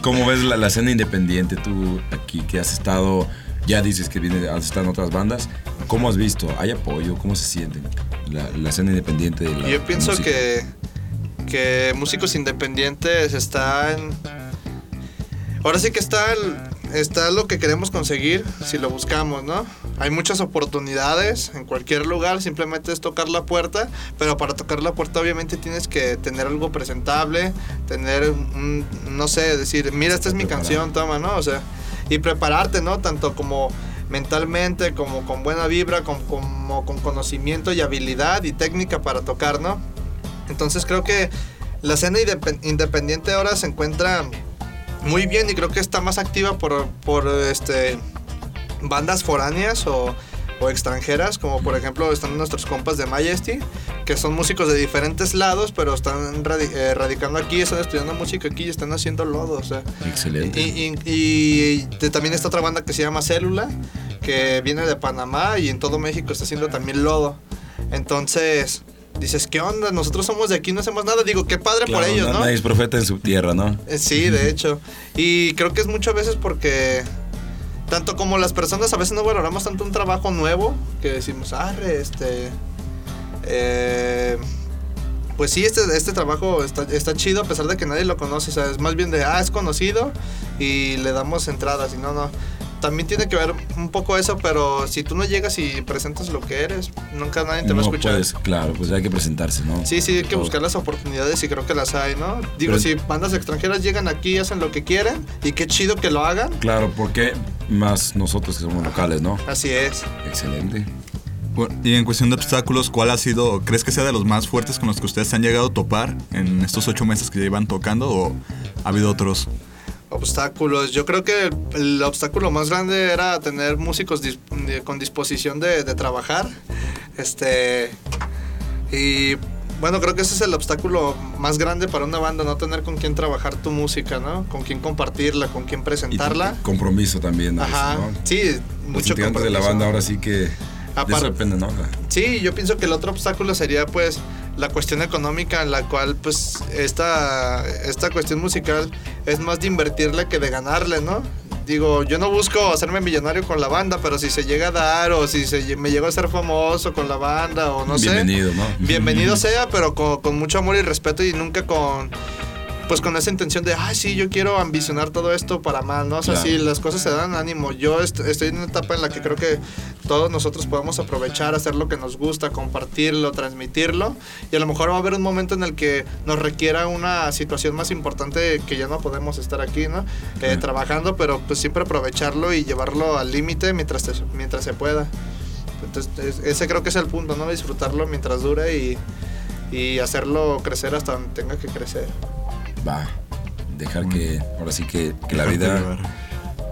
Speaker 3: ¿Cómo ves la, la escena independiente tú aquí que has estado, ya dices que viene, has estado en otras bandas? ¿Cómo has visto? ¿Hay apoyo? ¿Cómo se siente la, la escena independiente de la
Speaker 5: Yo pienso
Speaker 3: música?
Speaker 5: que, que músicos independientes están... Ahora sí que está, el- está lo que queremos conseguir si lo buscamos, ¿no? Hay muchas oportunidades en cualquier lugar, simplemente es tocar la puerta, pero para tocar la puerta obviamente tienes que tener algo presentable, tener un, no sé, decir, mira, esta es mi canción, toma, ¿no? O sea, y prepararte, ¿no? Tanto como mentalmente, como con buena vibra, con- como con conocimiento y habilidad y técnica para tocar, ¿no? Entonces creo que la escena indep- independiente ahora se encuentra muy bien y creo que está más activa por, por este, bandas foráneas o, o extranjeras, como por ejemplo están nuestros compas de Majesty, que son músicos de diferentes lados, pero están radi- eh, radicando aquí, están estudiando música aquí y están haciendo lodo, o sea.
Speaker 3: Excelente.
Speaker 5: Y, y- también está otra banda que se llama Célula, que viene de Panamá y en todo México está haciendo también lodo. Entonces, dices, ¿qué onda? Nosotros somos de aquí, no hacemos nada. Digo, qué padre por ellos, ¿no?
Speaker 3: Nadie es profeta en su tierra, ¿no?
Speaker 5: Eh, Sí, de hecho. Y creo que es muchas veces porque tanto como las personas a veces no valoramos tanto un trabajo nuevo que decimos, ah, este... eh, pues sí, este, este trabajo está, está chido a pesar de que nadie lo conoce. O sea, es más bien de, ah, es conocido y le damos entradas. Y no, no. También tiene que ver un poco eso, pero si tú no llegas y presentas lo que eres, nunca nadie te va a
Speaker 3: No
Speaker 5: escuchar.
Speaker 3: puedes, claro, pues hay que presentarse, ¿no?
Speaker 5: Sí, sí, hay que buscar las oportunidades y creo que las hay, ¿no? Digo,
Speaker 3: Pero-
Speaker 5: si bandas extranjeras llegan aquí y hacen lo que quieren y qué chido que lo hagan,
Speaker 3: Claro, porque más nosotros que somos locales, ¿no?
Speaker 5: así es.
Speaker 3: Excelente.
Speaker 2: Bueno, Y en cuestión de obstáculos, ¿cuál ha sido, crees que sea de los más fuertes con los que ustedes se han llegado a topar en estos ocho meses que llevan tocando o ha habido otros?
Speaker 5: Obstáculos. Yo creo que el obstáculo más grande era tener músicos dis- con disposición de, de trabajar. Este. Y bueno, creo que ese es el obstáculo más grande para una banda, no tener con quién trabajar tu música, ¿no? Con quién compartirla, con quién
Speaker 3: Y
Speaker 5: presentarla.
Speaker 3: compromiso también. veces,
Speaker 5: Ajá.
Speaker 3: ¿no?
Speaker 5: Sí,
Speaker 3: Los
Speaker 5: mucho
Speaker 3: integrantes de la
Speaker 5: compromiso.
Speaker 3: banda ahora sí que... De eso depende, ¿no?
Speaker 5: Sí, yo pienso que el otro obstáculo sería pues la cuestión económica en la cual pues esta, esta cuestión musical es más de invertirle que de ganarle, ¿no? Digo, yo no busco hacerme millonario con la banda, pero si se llega a dar o si se, me llego a ser famoso con la banda o no sé.
Speaker 3: Bienvenido, ¿no?
Speaker 5: Bienvenido sea, pero con, con mucho amor y respeto y nunca con
Speaker 9: pues con esa intención de, ay, sí, yo quiero ambicionar todo esto para mal, ¿no? O sea, sí, las cosas se dan ánimo. Yo est- estoy en una etapa en la que creo que todos nosotros podemos aprovechar, hacer lo que nos gusta, compartirlo, transmitirlo. Y a lo mejor va a haber un momento en el que nos requiera una situación más importante que ya no podemos estar aquí, ¿no? Eh, trabajando, pero pues siempre aprovecharlo y llevarlo al límite mientras, te- mientras se pueda. Entonces, es- ese creo que es el punto, ¿no? Disfrutarlo mientras dure y, y hacerlo crecer hasta donde tenga que crecer.
Speaker 3: Va. Dejar que, ahora sí que, que la vida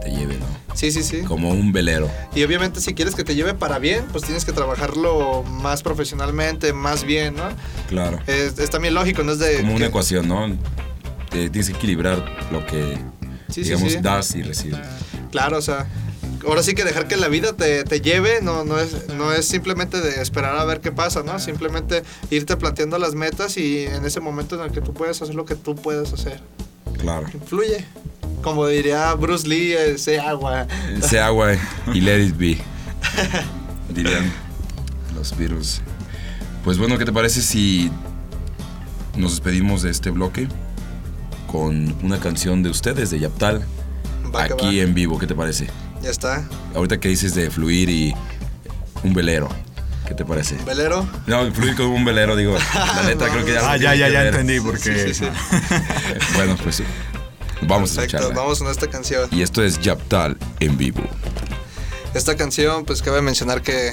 Speaker 3: te lleve, ¿no?
Speaker 9: Sí, sí, sí.
Speaker 3: Como un velero.
Speaker 9: Y obviamente si quieres que te lleve para bien, pues tienes que trabajarlo más profesionalmente, más bien, ¿no?
Speaker 3: Claro.
Speaker 9: Es, es también lógico, no es de...
Speaker 3: Como una ecuación, ¿no? Te tienes que equilibrar lo que,
Speaker 9: Sí, sí,
Speaker 3: digamos,
Speaker 9: sí.
Speaker 3: das y recibes.
Speaker 9: Claro, o sea, ahora sí que dejar que la vida te, te lleve no, no, es, no es simplemente de esperar a ver qué pasa, ¿no? Simplemente irte planteando las metas y en ese momento en el que tú puedes hacer lo que tú puedes hacer.
Speaker 3: Claro.
Speaker 9: Fluye. Como diría Bruce Lee, ese agua.
Speaker 3: Ese agua y let it be. Dirían los Beatles. Pues bueno, ¿qué te parece si nos despedimos de este bloque con una canción de ustedes, de Yaptal,
Speaker 9: Va
Speaker 3: aquí
Speaker 9: va.
Speaker 3: en vivo? ¿Qué te parece?
Speaker 9: Ya está.
Speaker 3: Ahorita que dices de fluir y un velero, ¿qué te parece?
Speaker 9: Velero.
Speaker 3: No, fluir como un velero, digo. La neta creo que ya.
Speaker 2: Ah, ya, ya, ya entendí por qué.
Speaker 9: Sí, sí,
Speaker 3: Bueno, pues vamos a
Speaker 9: Perfecto,
Speaker 3: escucharla.
Speaker 9: vamos con esta canción.
Speaker 3: Y esto es Yaptal en vivo.
Speaker 9: Esta canción, pues cabe mencionar que,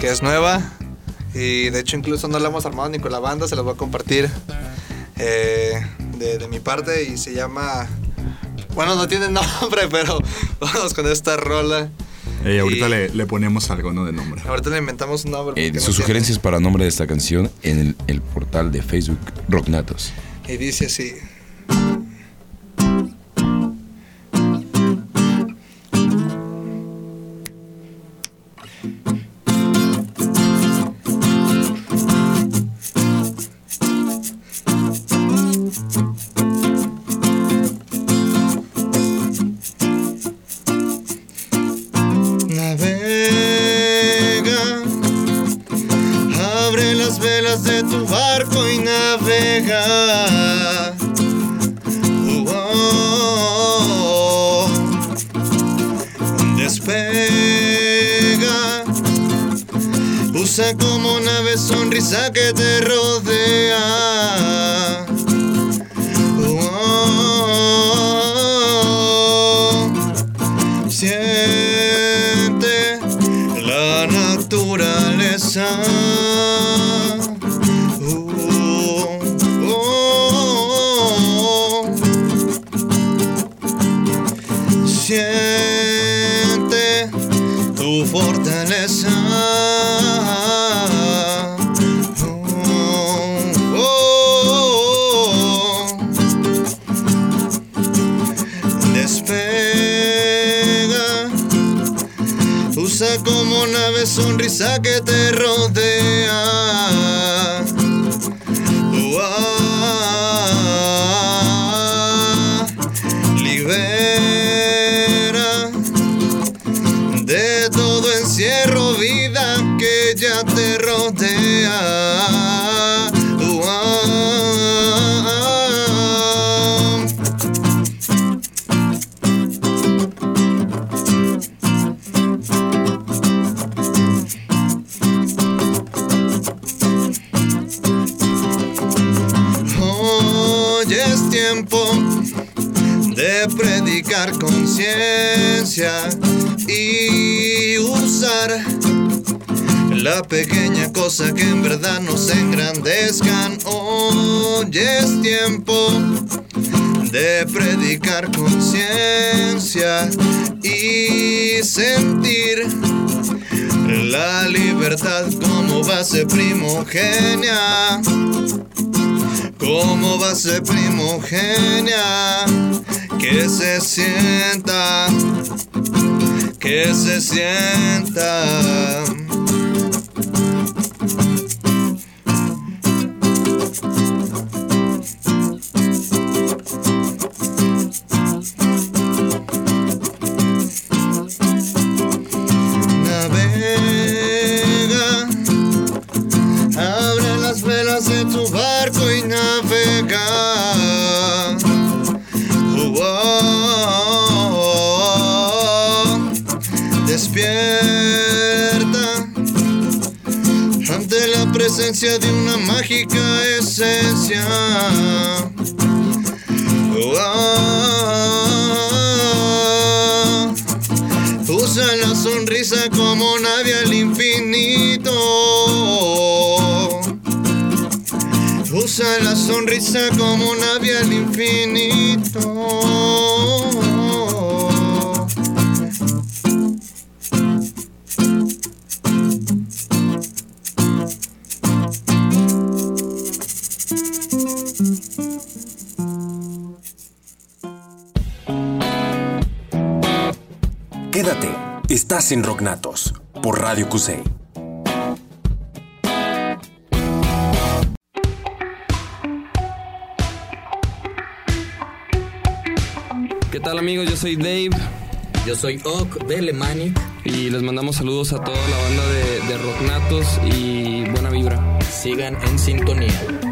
Speaker 9: que es nueva. Y de hecho incluso no la hemos armado ni con la banda, se la voy a compartir eh, de, de mi parte y se llama... Bueno, no tiene nombre, pero vamos con esta rola.
Speaker 2: Ey, ahorita
Speaker 9: Y-
Speaker 2: le, le ponemos algo, ¿no? De nombre.
Speaker 9: Ahorita le inventamos un nombre.
Speaker 3: Eh,
Speaker 9: porque no
Speaker 3: sus
Speaker 9: tiene.
Speaker 3: sugerencias para nombre de esta canción en el, el portal de Facebook Rocknatos.
Speaker 9: Y dice así. Que ya te rodea. Verdad nos engrandezcan. Hoy es tiempo de predicar conciencia y sentir la libertad como base primogenia como base primogenia que se sienta que se sienta esencia. Ah, usa la sonrisa como nave al infinito. Usa la sonrisa como nave al infinito.
Speaker 1: Estás en Rocknatos por Radio Cusey.
Speaker 10: ¿Qué tal amigos? Yo soy Dave.
Speaker 8: Yo soy Ock de Lemanic.
Speaker 10: Y les mandamos saludos a toda la banda de, de Rocknatos y buena vibra.
Speaker 8: Sigan en sintonía.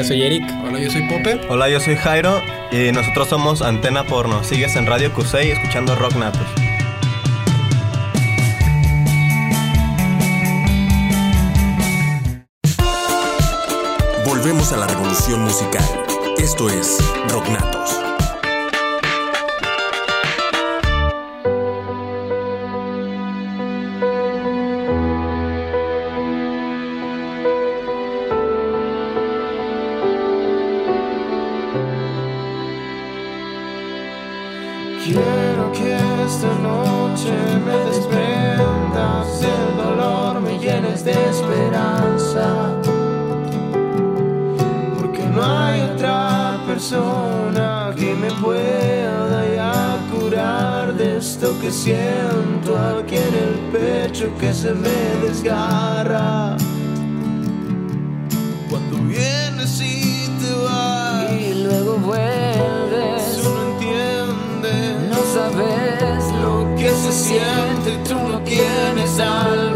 Speaker 11: Hola, soy Eric.
Speaker 12: Hola, yo soy Pope.
Speaker 13: Hola, yo soy Jairo y nosotros somos Antena Porno. Sigues en Radio Cusey escuchando Rock Natos.
Speaker 1: Volvemos a la revolución musical. Esto es Rocknatos.
Speaker 4: Quiero desgarra. Cuando vienes y te vas y luego vuelves, tú no entiendes, no sabes lo que se siente, tú no tienes alma.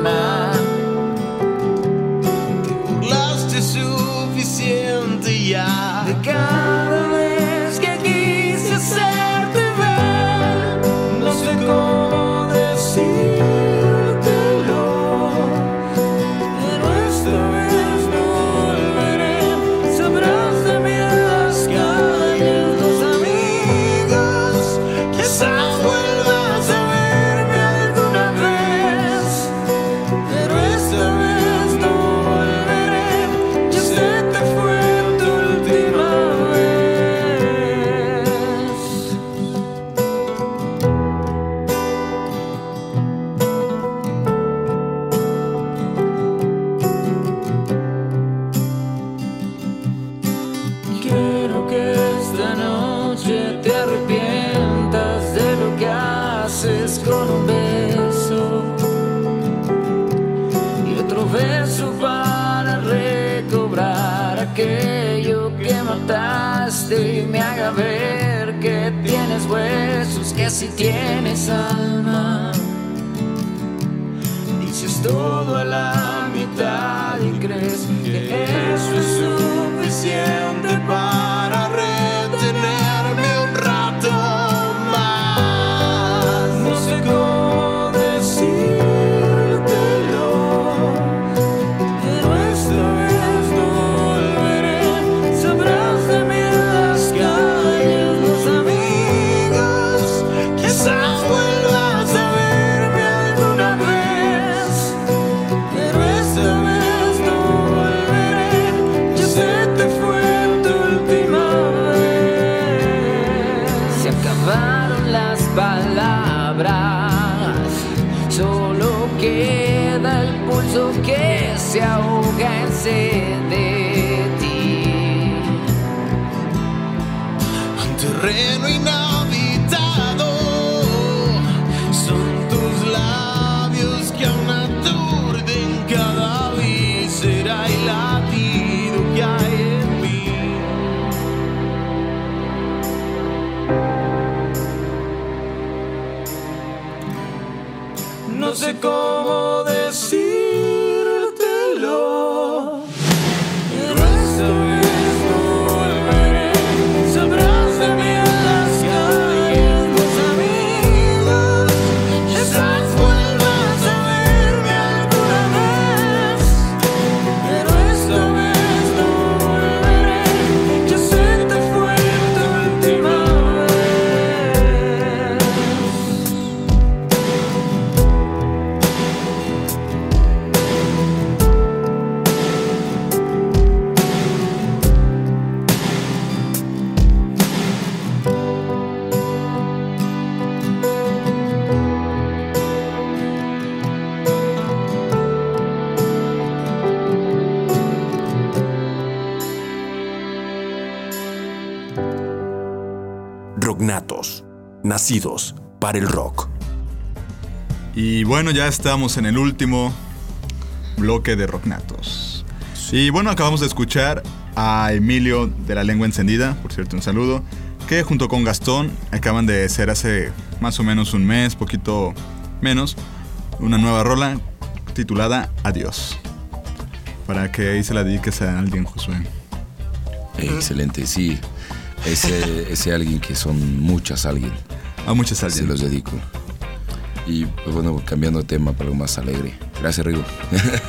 Speaker 4: Si tienes alma. Palabras. Solo queda el pulso que se ahoga en sed No sé cómo
Speaker 1: nacidos para el rock.
Speaker 2: Y bueno, ya estamos en el último bloque de Rocknatos. Y bueno, acabamos de escuchar a Emilio de la Lengua Encendida, por cierto, un saludo, que junto con Gastón acaban de hacer hace más o menos un mes, poquito menos, una nueva rola titulada Adiós. Para que ahí se la dediques a alguien, Josué.
Speaker 3: Excelente, sí. Ese, ese alguien que son muchas alguien.
Speaker 2: A muchas alguien.
Speaker 3: Se los dedico. Y pues bueno, cambiando de tema para algo más alegre. Gracias, Rigo.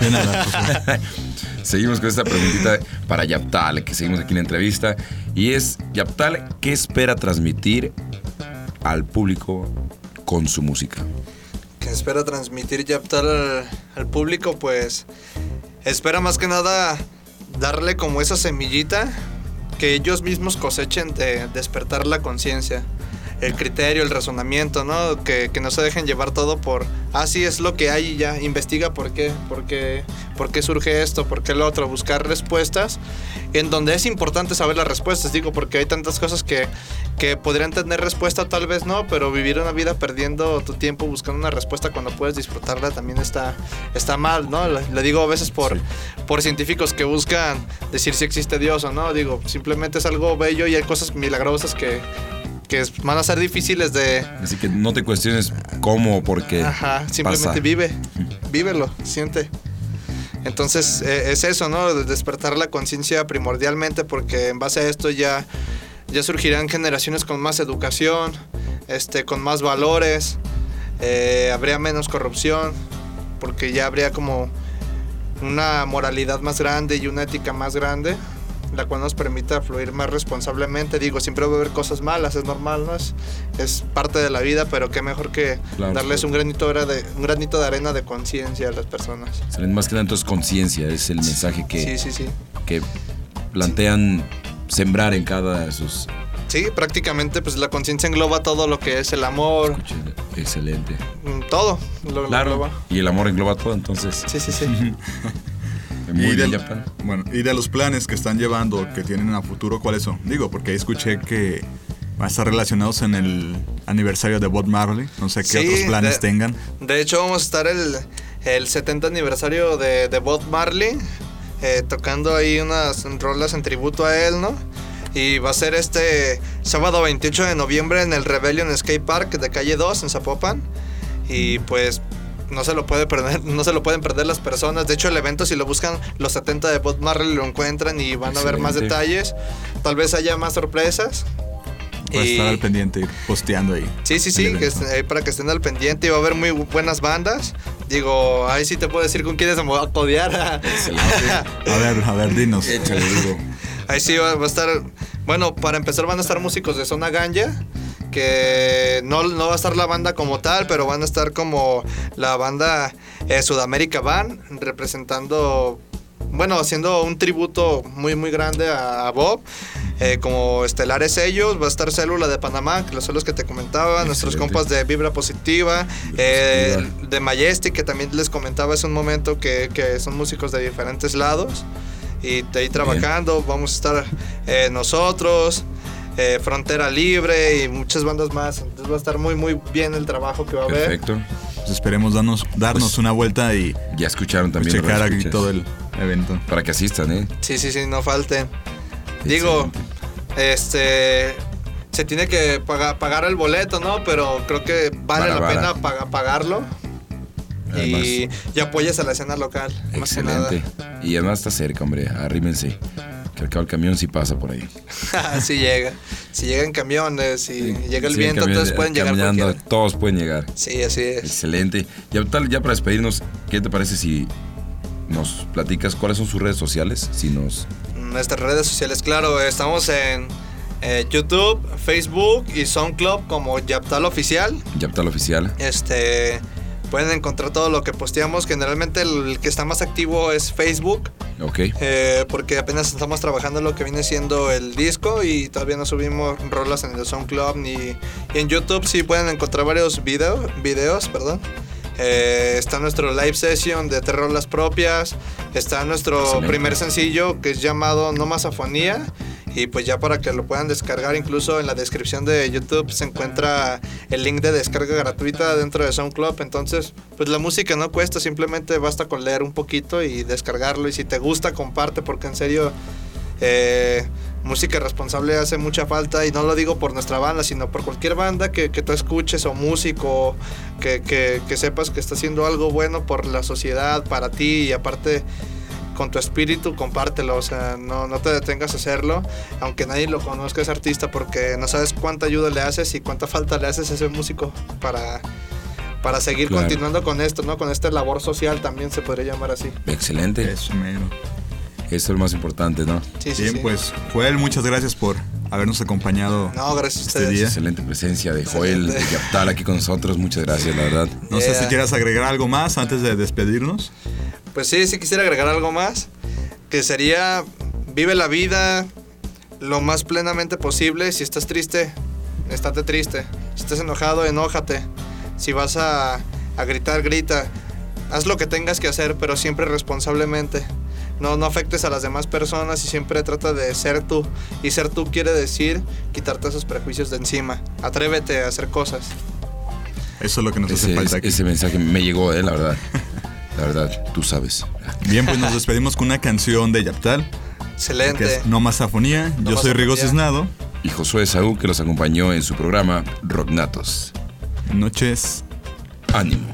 Speaker 2: De nada,
Speaker 3: seguimos con esta preguntita para Yaptal, que seguimos aquí en la entrevista. Y es, Yaptal, ¿qué espera transmitir al público con su música?
Speaker 5: que espera transmitir Yaptal al, al público, pues espera más que nada darle como esa semillita que ellos mismos cosechen de despertar la conciencia, el criterio, el razonamiento, ¿no? Que, que no se dejen llevar todo por, ah, sí, es lo que hay y ya, investiga por qué, por qué, por qué surge esto, por qué lo otro, buscar respuestas en donde es importante saber las respuestas, digo, porque hay tantas cosas que, que podrían tener respuesta, tal vez no, pero vivir una vida perdiendo tu tiempo buscando una respuesta cuando puedes disfrutarla también está, está mal, ¿no? Le, le digo a veces por, por científicos que buscan decir si existe Dios o no, digo, simplemente es algo bello y hay cosas milagrosas que, que van a ser difíciles de...
Speaker 3: Así que no te cuestiones cómo o por qué.
Speaker 5: Ajá, simplemente
Speaker 3: pasa.
Speaker 5: vive, vívelo, siente. Entonces eh, es eso, ¿no? De despertar la conciencia primordialmente porque en base a esto ya, ya surgirán generaciones con más educación, este, con más valores, eh, habría menos corrupción, porque ya habría como una moralidad más grande y una ética más grande, la cual nos permita fluir más responsablemente. Digo, siempre va a haber cosas malas, es normal, ¿no? Es, es parte de la vida, pero qué mejor que
Speaker 3: Claro.
Speaker 5: darles un granito, de, un granito de arena de conciencia a las personas.
Speaker 3: Salen más que nada entonces conciencia, es el mensaje que,
Speaker 5: Sí, sí,
Speaker 3: que plantean sembrar en cada de sus...
Speaker 5: Sí, prácticamente pues la conciencia engloba todo lo que es el amor,
Speaker 3: Excelente.
Speaker 5: mm, todo lo, lo
Speaker 3: Claro.
Speaker 5: engloba.
Speaker 3: Y el amor engloba todo, entonces.
Speaker 5: Sí, sí, sí.
Speaker 3: Muy
Speaker 2: y,
Speaker 3: bien,
Speaker 2: de,
Speaker 3: Japan.
Speaker 2: bueno, y de los planes que están llevando, que tienen a futuro, ¿cuáles son? Digo, porque ahí escuché que va a estar relacionados en el aniversario de Bob Marley. No sé qué
Speaker 5: Sí,
Speaker 2: otros planes
Speaker 5: de-
Speaker 2: tengan.
Speaker 5: De hecho, vamos a estar el, el 70 aniversario de, de Bob Marley, eh, tocando ahí unas rolas en tributo a él, ¿no? Y va a ser este sábado 28 de noviembre en el Rebellion Skate Park de calle 2 en Zapopan. Y pues no se lo puede perder, no se lo pueden perder las personas. De hecho, el evento, si lo buscan, los 70 de Bob Marley lo encuentran y van a ver más
Speaker 2: Excelente.
Speaker 5: detalles. Tal vez haya más sorpresas.
Speaker 2: Va a
Speaker 5: Y-
Speaker 2: estar al pendiente, posteando ahí.
Speaker 5: Sí, sí, sí, que estén- ahí para que estén al pendiente y va a haber muy bu- buenas bandas. Digo, ahí sí te puedo decir con quiénes me voy a codear.
Speaker 2: A ver, a ver, dinos.
Speaker 5: Ahí sí va, va a estar. Bueno, para empezar van a estar músicos de Zona Ganja. Que no, no va a estar la banda como tal, pero van a estar como la banda eh, Sudamérica Band, representando, bueno, haciendo un tributo muy, muy grande a, Bob. Eh, como estelares ellos, va a estar Célula de Panamá, que son los que te comentaba, nuestros compas de Vibra Positiva, eh, de Majestic, que también les comentaba hace un momento que, que son músicos de diferentes lados y de ahí trabajando. Vamos a estar eh, nosotros, eh, Frontera Libre y muchas bandas más. Entonces va a estar muy, muy bien el trabajo que va a haber.
Speaker 3: Perfecto.
Speaker 2: Pues esperemos darnos, darnos una vuelta y
Speaker 3: Ya escucharon también.
Speaker 2: checar aquí todo el evento.
Speaker 3: Para que asistan, ¿eh?
Speaker 5: Sí, sí, sí, no falten. Digo, este. Se tiene que pagar, pagar el boleto, ¿no? Pero creo que vale
Speaker 3: Vara,
Speaker 5: la
Speaker 3: vara.
Speaker 5: pena paga- pagarlo. Y, y apoyas a la escena local. Más que nada.
Speaker 3: Excelente. Y además está cerca, hombre. Arrímense. Que al cabo el camión sí pasa por ahí.
Speaker 5: si llega. Si llegan camiones, si llega el
Speaker 3: Sí,
Speaker 5: viento, entonces pueden llegar.
Speaker 3: Todos pueden llegar.
Speaker 5: Sí, así es.
Speaker 3: Excelente. Ya, tal, ya para despedirnos, ¿qué te parece si nos platicas cuáles son sus redes sociales? Si nos.
Speaker 5: Nuestras redes sociales, claro, estamos en eh, YouTube, Facebook y SoundCloud como Yaptal Oficial.
Speaker 3: Yaptal Oficial.
Speaker 5: Este, pueden encontrar todo lo que posteamos. Generalmente el que está más activo es Facebook.
Speaker 3: Ok.
Speaker 5: eh, porque apenas estamos trabajando lo que viene siendo el disco y todavía no subimos rolas en el SoundCloud ni y en YouTube sí pueden encontrar varios videos, videos, perdón. Eh, está nuestro live session de tres rolas propias. Está nuestro primer sencillo que es llamado No más afonía Y pues ya para que lo puedan descargar, incluso en la descripción de YouTube se encuentra el link de descarga gratuita dentro de SoundCloud. Entonces, pues la música no cuesta, simplemente basta con leer un poquito y descargarlo. Y si te gusta, comparte, porque en serio, eh, música responsable hace mucha falta. Y no lo digo por nuestra banda, sino por cualquier banda que, que tú escuches o músico, que, que, que sepas que está haciendo algo bueno por la sociedad, para ti y aparte con tu espíritu, compártelo, o sea, no, no te detengas a hacerlo, aunque nadie lo conozca ese artista, porque no sabes cuánta ayuda le haces y cuánta falta le haces a ese músico para, para seguir
Speaker 9: Claro.
Speaker 5: continuando con esto, ¿no? Con esta labor social también se podría llamar así.
Speaker 9: Excelente.
Speaker 2: Eso, mero.
Speaker 9: Eso es lo más importante, ¿no?
Speaker 5: Sí, sí,
Speaker 2: Bien,
Speaker 5: sí.
Speaker 2: pues, Joel, muchas gracias por habernos acompañado
Speaker 5: No, gracias a
Speaker 2: este
Speaker 5: ustedes.
Speaker 2: día.
Speaker 9: Excelente presencia de Joel, de. Yaptal aquí con nosotros. Muchas gracias, la verdad.
Speaker 2: No sé si quieras agregar algo más antes de despedirnos.
Speaker 5: Pues sí, sí quisiera agregar algo más, que sería vive la vida lo más plenamente posible. Si estás triste, estate triste. Si estás enojado, enójate. Si vas a, a gritar, grita. Haz lo que tengas que hacer, pero siempre responsablemente. No, no afectes a las demás personas y siempre trata de ser tú. Y ser tú quiere decir quitarte esos prejuicios de encima. Atrévete a hacer cosas.
Speaker 2: Eso es lo que nos
Speaker 9: Ese,
Speaker 2: hace falta aquí.
Speaker 9: ese mensaje me llegó, eh, la verdad. La verdad, tú sabes.
Speaker 2: Bien, pues nos despedimos con una canción de Yaptal, que
Speaker 5: Excelente.
Speaker 2: es No Más Afonía.
Speaker 5: No
Speaker 2: Yo
Speaker 5: Más
Speaker 2: soy Rigo
Speaker 5: Afonía.
Speaker 2: Cisnado.
Speaker 9: Y Josué Saúl, que los acompañó en su programa Rocknatos.
Speaker 2: Noches.
Speaker 9: Ánimo.